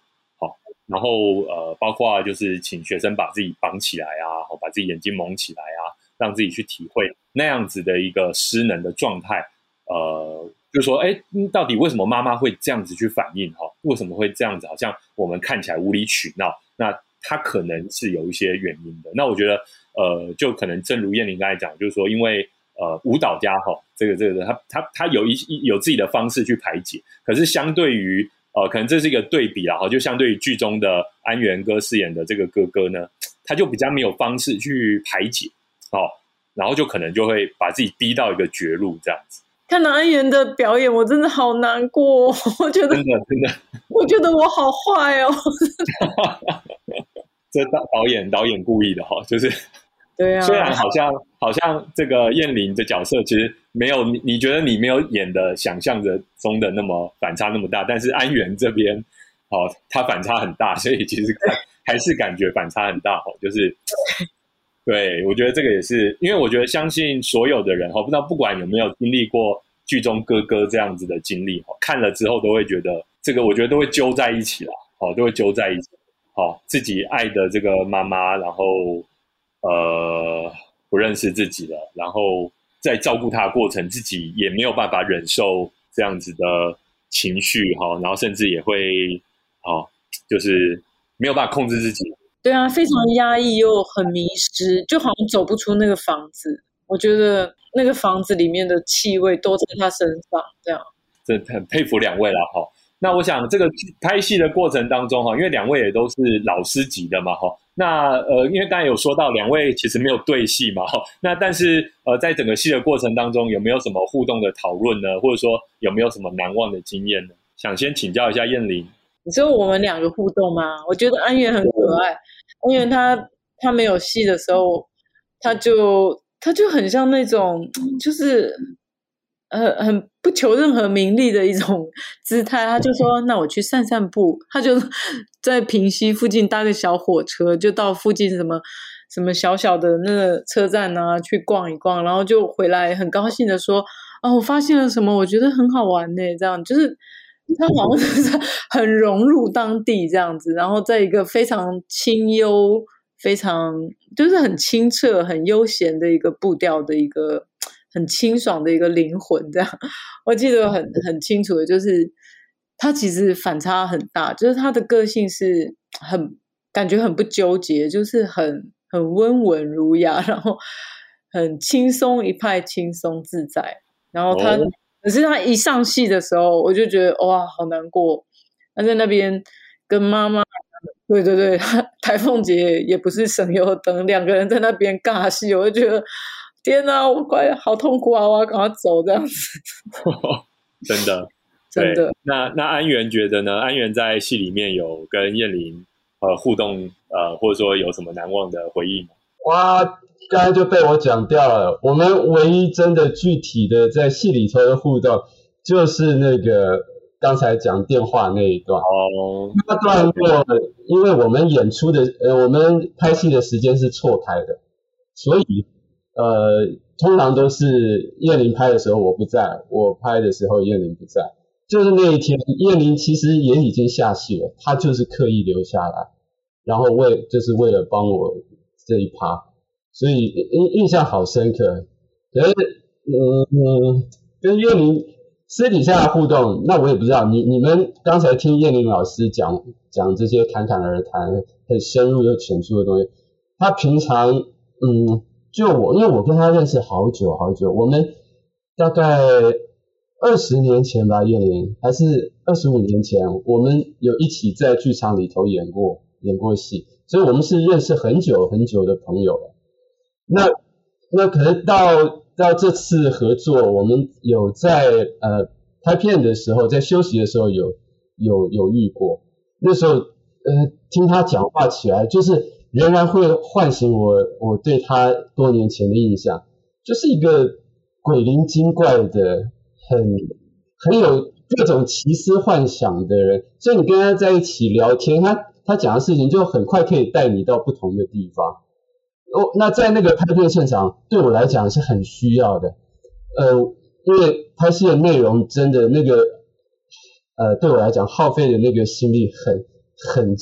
然后呃，包括就是请学生把自己绑起来啊，把自己眼睛蒙起来啊，让自己去体会那样子的一个失能的状态。呃，就说哎，到底为什么妈妈会这样子去反应？哈，为什么会这样子？好像我们看起来无理取闹。那他可能是有一些原因的。那我觉得呃，就可能正如燕玲刚才讲，就是说，因为呃，舞蹈家哈，这个这个他他他有一有自己的方式去排解，可是相对于。呃，可能这是一个对比啦，哈，就相对于剧中的安源哥饰演的这个哥哥呢，他就比较没有方式去排解，哦，然后就可能就会把自己逼到一个绝路这样子。看到安源的表演，我真的好难过，我觉得真的真的，我觉得我好坏哦。这导导演导演故意的哈，就是。对啊，虽然好像好像这个燕玲的角色其实没有你你觉得你没有演的想象着中的那么反差那么大，但是安源这边哦，他反差很大，所以其实还是感觉反差很大哦，就是 对，我觉得这个也是，因为我觉得相信所有的人哈，不知道不管有没有经历过剧中哥哥这样子的经历哈，看了之后都会觉得这个，我觉得都会揪在一起了，哦，都会揪在一起，好，自己爱的这个妈妈，然后呃不认识自己了，然后在照顾他的过程，自己也没有办法忍受这样子的情绪哈，然后甚至也会哦，就是没有办法控制自己。对啊，非常压抑又很迷失，就好像走不出那个房子。我觉得那个房子里面的气味都在他身上，这样。这很佩服两位了哈。那我想这个拍戏的过程当中哈，因为两位也都是老师级的嘛哈。那呃，因为刚才有说到两位其实没有对戏嘛。那但是呃，在整个戏的过程当中，有没有什么互动的讨论呢？或者说有没有什么难忘的经验呢？想先请教一下燕玲。你说我们两个互动吗？我觉得安源很可爱，安源他他没有戏的时候，他就他就很像那种就是呃很不求任何名利的一种姿态，他就说那我去散散步，他就在平溪附近搭个小火车，就到附近什么什么小小的那个车站啊去逛一逛，然后就回来很高兴的说啊我发现了什么，我觉得很好玩呢，这样。就是。他好像 是很融入当地这样子，然后在一个非常清幽、非常就是很清澈、很悠闲的一个步调的一个很清爽的一个灵魂。这样，我记得很很清楚的，就是他其实反差很大，就是他的个性是很感觉很不纠结，就是很很温文儒雅，然后很轻松一派，轻松自在，然后他。可是他一上戏的时候，我就觉得哇，好难过。他在那边跟妈妈，对对对，台凤姐也不是省油灯，两个人在那边尬戏，我就觉得天哪，我快好痛苦啊！我要赶快走这样子。真的，真的。那那安源觉得呢？安源在戏里面有跟燕玲呃互动呃，或者说有什么难忘的回忆吗？哇！刚刚就被我讲掉了。我们唯一真的具体的在戏里头的互动，就是那个刚才讲电话那一段。哦，那段落，因为我们演出的，呃，我们拍戏的时间是错开的，所以，呃，通常都是叶玲拍的时候我不在，我拍的时候叶玲不在。就是那一天，叶玲其实也已经下戏了，她就是刻意留下来，然后为就是为了帮我这一趴。所以印印象好深刻，可是嗯，跟叶玲私底下的互动，那我也不知道。你你们刚才听叶玲老师讲讲这些侃侃而谈、很深入又浅出的东西，他平常嗯，就我因为我跟他认识好久好久，我们大概二十年前吧，叶玲还是二十五年前，我们有一起在剧场里头演过演过戏，所以我们是认识很久很久的朋友了。那那可能到到这次合作，我们有在呃拍片的时候，在休息的时候有有有遇过。那时候呃听他讲话起来，就是仍然会唤醒我我对他多年前的印象，就是一个鬼灵精怪的，很很有各种奇思幻想的人。所以你跟他在一起聊天，他他讲的事情就很快可以带你到不同的地方。哦，那在那个拍片现场，对我来讲是很需要的，呃，因为拍戏的内容真的那个，呃，对我来讲耗费的那个心力很很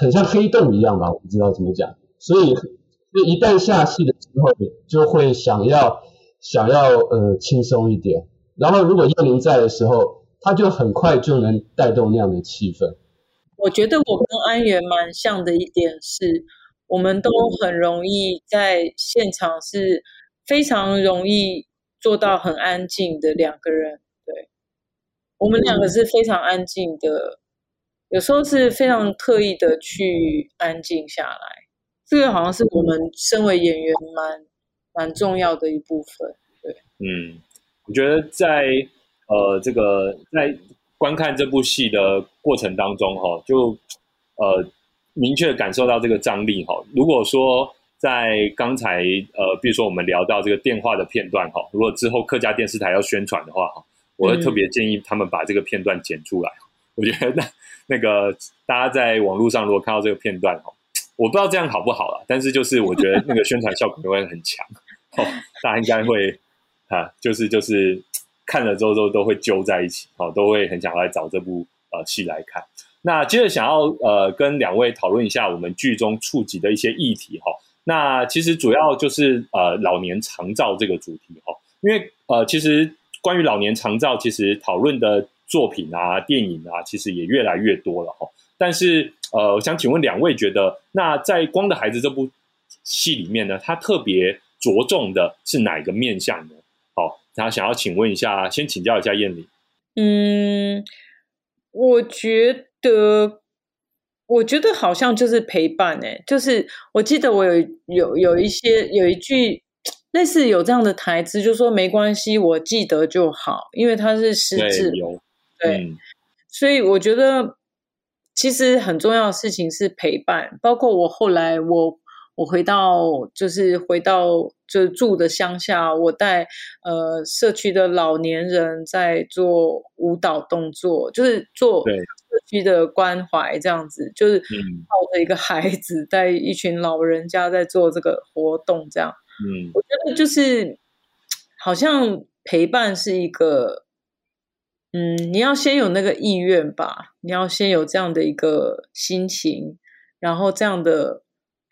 很像黑洞一样吧，我不知道怎么讲，所以就一旦下戏的时候，就会想要想要呃轻松一点，然后如果叶玲在的时候，他就很快就能带动那样的气氛。我觉得我跟安源蛮像的一点是。我们都很容易在现场是非常容易做到很安静的两个人，对，我们两个是非常安静的，有时候是非常刻意的去安静下来，这个好像是我们身为演员蛮蛮重要的一部分，对，嗯，我觉得在呃这个在观看这部戏的过程当中，哈，就呃。明确感受到这个张力哈。如果说在刚才呃，比如说我们聊到这个电话的片段哈，如果之后客家电视台要宣传的话哈，我会特别建议他们把这个片段剪出来。我觉得那那个大家在网络上如果看到这个片段哦，我不知道这样好不好了，但是就是我觉得那个宣传效果会很强，哦，大家应该会啊，就是就是看了之后都都会揪在一起，哦，都会很想来找这部呃戏来看。那接着想要呃跟两位讨论一下我们剧中触及的一些议题哈。那其实主要就是呃老年长照这个主题哈，因为呃其实关于老年长照，其实讨论的作品啊、电影啊，其实也越来越多了哈。但是呃，我想请问两位，觉得那在《光的孩子》这部戏里面呢，它特别着重的是哪个面向呢？好，他想要请问一下，先请教一下燕玲。嗯，我觉得。我觉得好像就是陪伴诶，就是我记得我有有有一些有一句类似有这样的台词，就说没关系，我记得就好，因为他是实质。对，所以我觉得其实很重要的事情是陪伴，包括我后来我我回到就是回到就住的乡下，我带呃社区的老年人在做舞蹈动作，就是做社。区的关怀这样子，就是抱着一个孩子，带一群老人家在做这个活动，这样。嗯，我觉得就是好像陪伴是一个，嗯，你要先有那个意愿吧，你要先有这样的一个心情，然后这样的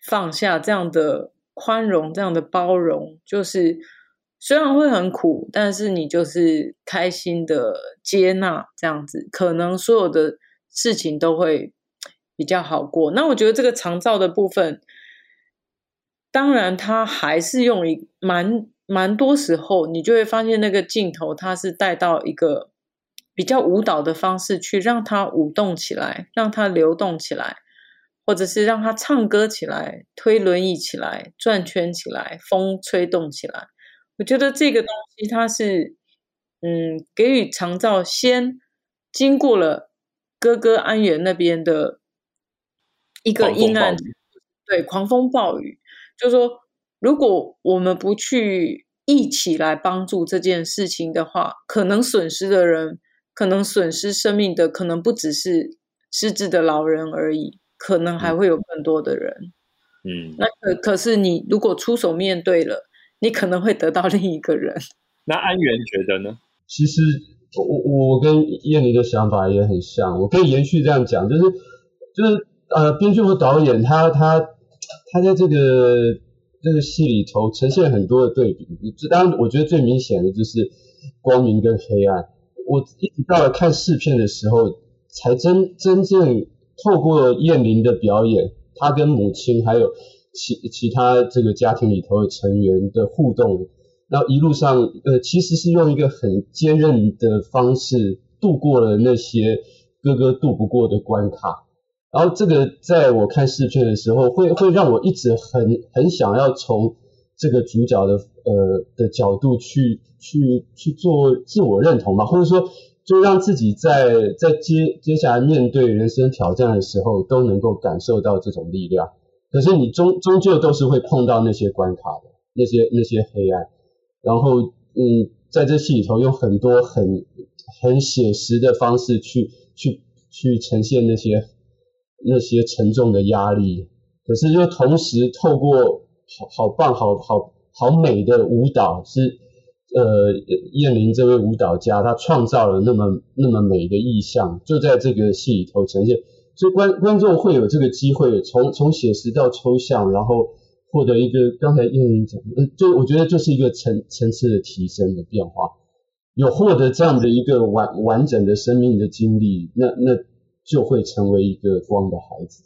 放下，这样的宽容，这样的包容，就是。虽然会很苦，但是你就是开心的接纳这样子，可能所有的事情都会比较好过。那我觉得这个长照的部分，当然它还是用一蛮蛮多时候，你就会发现那个镜头它是带到一个比较舞蹈的方式去让它舞动起来，让它流动起来，或者是让它唱歌起来，推轮椅起来，转圈起来，风吹动起来。我觉得这个东西它是，嗯，给予长照先经过了哥哥安源那边的一个阴暗，对，狂风暴雨，就是说，如果我们不去一起来帮助这件事情的话，可能损失的人，可能损失生命的，可能不只是失智的老人而已，可能还会有更多的人。嗯，那可可是你如果出手面对了。你可能会得到另一个人。那安源觉得呢？其实我我跟燕妮的想法也很像，我可以延续这样讲，就是就是呃，编剧和导演他他他在这个这个戏里头呈现很多的对比，当然我觉得最明显的就是光明跟黑暗。我一直到了看试片的时候，才真真正透过燕玲的表演，她跟母亲还有。其其他这个家庭里头的成员的互动，然后一路上，呃，其实是用一个很坚韧的方式度过了那些哥哥渡不过的关卡。然后这个在我看视片的时候，会会让我一直很很想要从这个主角的呃的角度去去去做自我认同吧，或者说就让自己在在接接下来面对人生挑战的时候，都能够感受到这种力量。可是你终终究都是会碰到那些关卡的，那些那些黑暗，然后嗯，在这戏里头用很多很很写实的方式去去去呈现那些那些沉重的压力，可是又同时透过好好棒好好好美的舞蹈，是呃燕玲这位舞蹈家，他创造了那么那么美的意象，就在这个戏里头呈现。所以观观众会有这个机会，从从写实到抽象，然后获得一个刚才燕玲讲，呃，就我觉得就是一个层层次的提升的变化，有获得这样的一个完完整的生命的经历，那那就会成为一个光的孩子。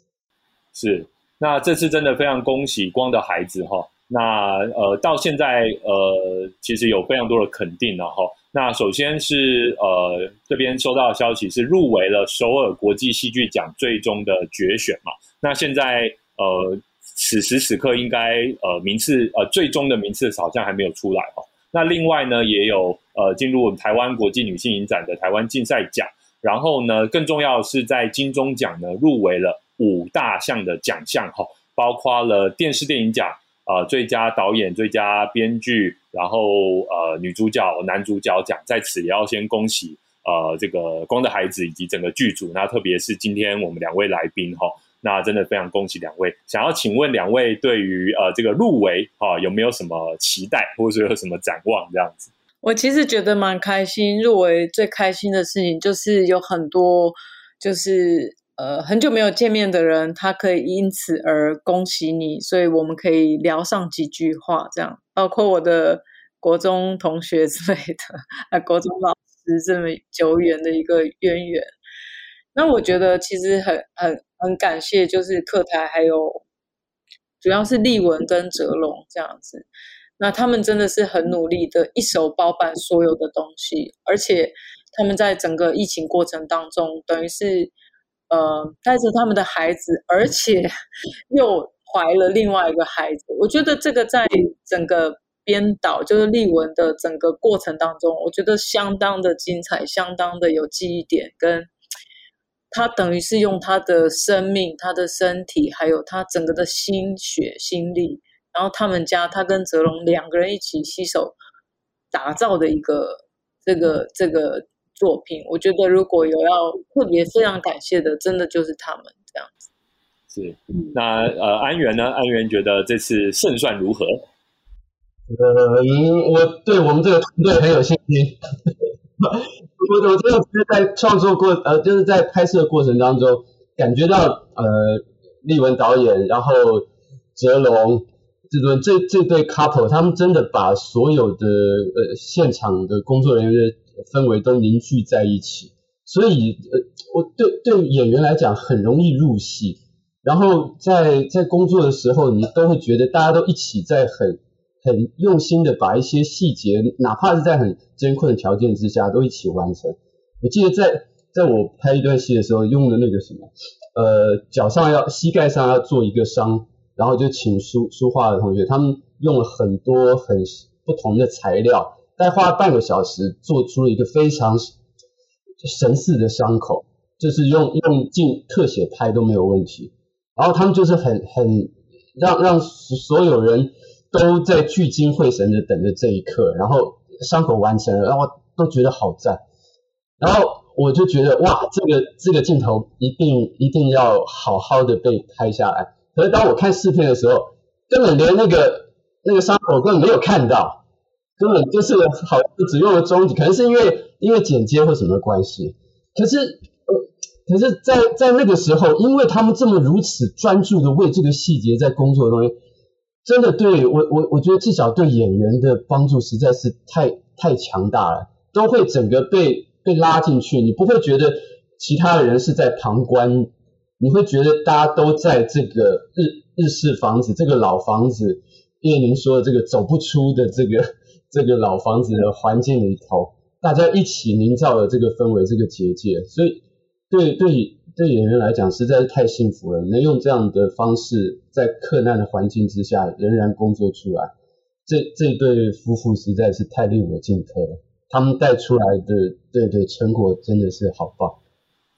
是，那这次真的非常恭喜光的孩子哈。那呃，到现在呃，其实有非常多的肯定了哈。那首先是呃，这边收到的消息是入围了首尔国际戏剧奖最终的决选嘛。那现在呃，此时此刻应该呃名次呃最终的名次好像还没有出来哈。那另外呢，也有呃进入我们台湾国际女性影展的台湾竞赛奖。然后呢，更重要是在金钟奖呢入围了五大项的奖项哈，包括了电视电影奖。呃，最佳导演、最佳编剧，然后呃，女主角、男主角奖，在此也要先恭喜呃，这个光的孩子以及整个剧组。那特别是今天我们两位来宾哈，那真的非常恭喜两位。想要请问两位对于呃这个入围哈有没有什么期待，或者说有什么展望这样子？我其实觉得蛮开心，入围最开心的事情就是有很多就是呃很久没有见面的人，他可以因此而恭喜你，所以我们可以聊上几句话，这样包括我的国中同学之类的，啊，国中老师这么久远的一个渊源。那我觉得其实很很很感谢，就是课台还有主要是立文跟哲龙这样子。那他们真的是很努力的，一手包办所有的东西，而且他们在整个疫情过程当中，等于是呃带着他们的孩子，而且 又怀了另外一个孩子。我觉得这个在整个编导就是立文的整个过程当中，我觉得相当的精彩，相当的有记忆点。跟他等于是用他的生命、他的身体，还有他整个的心血、心力。然后他们家，他跟泽龙两个人一起携手打造的一个这个这个作品，我觉得如果有要特别非常感谢的，真的就是他们这样子。是，那呃，安源呢？安源觉得这次胜算如何？呃，我对我们这个团队很有信心。我我真的是在创作过呃，就是在拍摄过程当中感觉到呃，立文导演，然后泽龙。这对这这对 couple，他们真的把所有的呃现场的工作人员的氛围都凝聚在一起，所以呃，我对对演员来讲很容易入戏，然后在在工作的时候，你都会觉得大家都一起在很很用心的把一些细节，哪怕是在很艰困的条件之下，都一起完成。我记得在在我拍一段戏的时候，用的那个什么，呃，脚上要膝盖上要做一个伤。然后就请书书画的同学，他们用了很多很不同的材料，再花半个小时做出了一个非常神似的伤口，就是用用镜特写拍都没有问题。然后他们就是很很让让所有人都在聚精会神的等着这一刻，然后伤口完成了，然后都觉得好赞。然后我就觉得哇，这个这个镜头一定一定要好好的被拍下来。可是当我看视频的时候，根本连那个那个伤口根本没有看到，根本就是好像只用了中指，可能是因为因为剪接或什么关系。可是，可是在在那个时候，因为他们这么如此专注的为这个细节在工作的东西，真的对我我我觉得至少对演员的帮助实在是太太强大了，都会整个被被拉进去，你不会觉得其他的人是在旁观。你会觉得大家都在这个日日式房子，这个老房子，叶宁说的这个走不出的这个这个老房子的环境里头，大家一起营造了这个氛围，这个结界，所以对对对演员来讲实在是太幸福了，能用这样的方式在困难的环境之下仍然工作出来，这这对夫妇实在是太令我敬佩了，他们带出来的对对成果真的是好棒。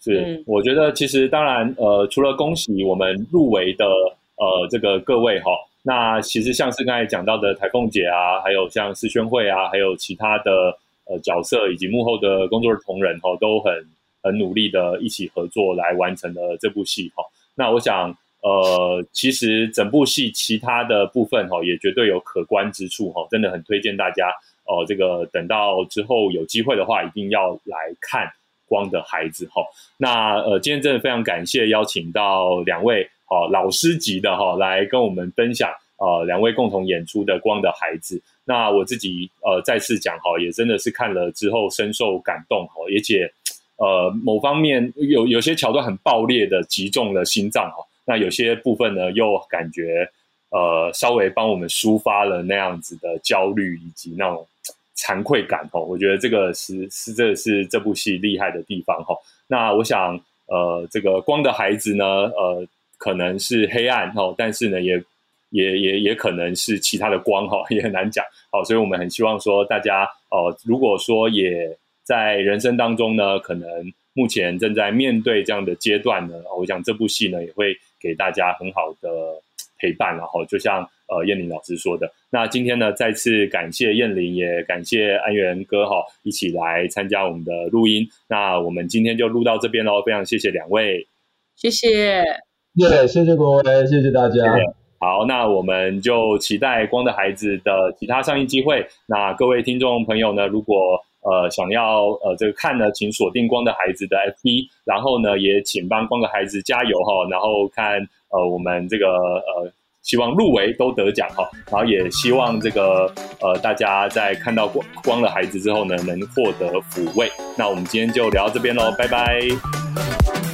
是，我觉得其实当然，呃，除了恭喜我们入围的呃这个各位哈，那其实像是刚才讲到的台凤姐啊，还有像思宣慧啊，还有其他的呃角色以及幕后的工作的同仁哈，都很很努力的一起合作来完成了这部戏哈。那我想，呃，其实整部戏其他的部分哈，也绝对有可观之处哈，真的很推荐大家哦，这个等到之后有机会的话，一定要来看。光的孩子哈，那呃，今天真的非常感谢邀请到两位哦老师级的哈来跟我们分享呃两位共同演出的光的孩子。那我自己呃再次讲哈，也真的是看了之后深受感动哈，而且呃某方面有有些桥段很爆裂的击中了心脏哈，那有些部分呢又感觉呃稍微帮我们抒发了那样子的焦虑以及那种。惭愧感哦，我觉得这个是是这是这部戏厉害的地方哈。那我想呃，这个光的孩子呢，呃，可能是黑暗哈，但是呢，也也也也可能是其他的光哈，也很难讲。好，所以我们很希望说大家哦，如果说也在人生当中呢，可能目前正在面对这样的阶段呢，我想这部戏呢也会给大家很好的陪伴，然后就像。呃，燕玲老师说的。那今天呢，再次感谢燕玲，也感谢安源哥哈，一起来参加我们的录音。那我们今天就录到这边喽，非常谢谢两位，谢谢。对，谢谢各位，谢谢大家。好，那我们就期待《光的孩子》的其他上映机会。那各位听众朋友呢，如果呃想要呃这个看呢，请锁定《光的孩子》的 FB，然后呢也请帮《光的孩子》加油哈，然后看呃我们这个呃希望入围都得奖哈，然后也希望这个呃大家在看到《光光的孩子》之后呢，能获得抚慰。那我们今天就聊到这边喽，拜拜。